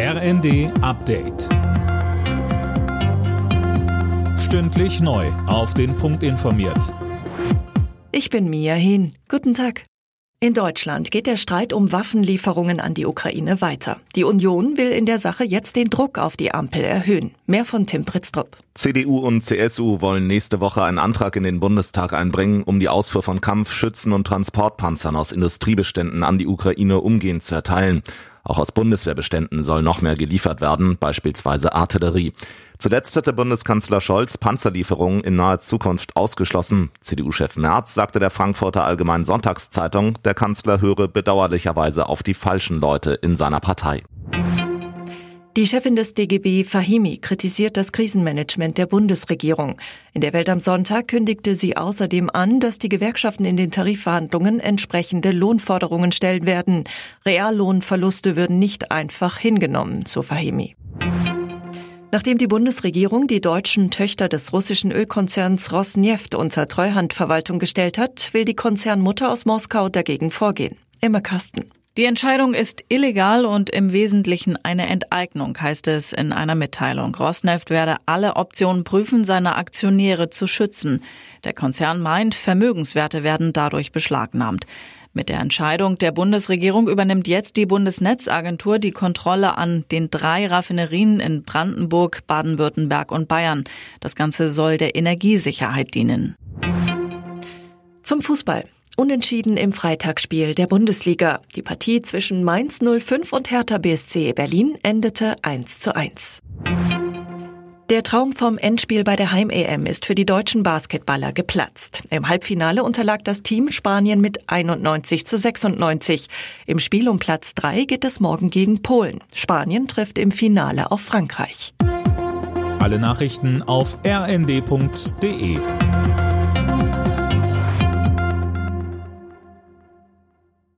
RND Update. Stündlich neu. Auf den Punkt informiert. Ich bin Mia Hin. Guten Tag. In Deutschland geht der Streit um Waffenlieferungen an die Ukraine weiter. Die Union will in der Sache jetzt den Druck auf die Ampel erhöhen. Mehr von Tim Pritztrup. CDU und CSU wollen nächste Woche einen Antrag in den Bundestag einbringen, um die Ausfuhr von Kampf-, Schützen- und Transportpanzern aus Industriebeständen an die Ukraine umgehend zu erteilen. Auch aus Bundeswehrbeständen soll noch mehr geliefert werden, beispielsweise Artillerie. Zuletzt hatte Bundeskanzler Scholz Panzerlieferungen in naher Zukunft ausgeschlossen. CDU-Chef Merz sagte der Frankfurter Allgemeinen Sonntagszeitung, der Kanzler höre bedauerlicherweise auf die falschen Leute in seiner Partei. Die Chefin des DGB Fahimi kritisiert das Krisenmanagement der Bundesregierung. In der Welt am Sonntag kündigte sie außerdem an, dass die Gewerkschaften in den Tarifverhandlungen entsprechende Lohnforderungen stellen werden. Reallohnverluste würden nicht einfach hingenommen, so Fahimi. Nachdem die Bundesregierung die deutschen Töchter des russischen Ölkonzerns Rosneft unter Treuhandverwaltung gestellt hat, will die Konzernmutter aus Moskau dagegen vorgehen. Immer Kasten. Die Entscheidung ist illegal und im Wesentlichen eine Enteignung, heißt es in einer Mitteilung. Rosneft werde alle Optionen prüfen, seine Aktionäre zu schützen. Der Konzern meint, Vermögenswerte werden dadurch beschlagnahmt. Mit der Entscheidung der Bundesregierung übernimmt jetzt die Bundesnetzagentur die Kontrolle an den drei Raffinerien in Brandenburg, Baden-Württemberg und Bayern. Das Ganze soll der Energiesicherheit dienen. Zum Fußball. Unentschieden im Freitagsspiel der Bundesliga. Die Partie zwischen Mainz 05 und Hertha BSC Berlin endete 1 zu 1. Der Traum vom Endspiel bei der Heim-EM ist für die deutschen Basketballer geplatzt. Im Halbfinale unterlag das Team Spanien mit 91 zu 96. Im Spiel um Platz 3 geht es morgen gegen Polen. Spanien trifft im Finale auf Frankreich. Alle Nachrichten auf rnd.de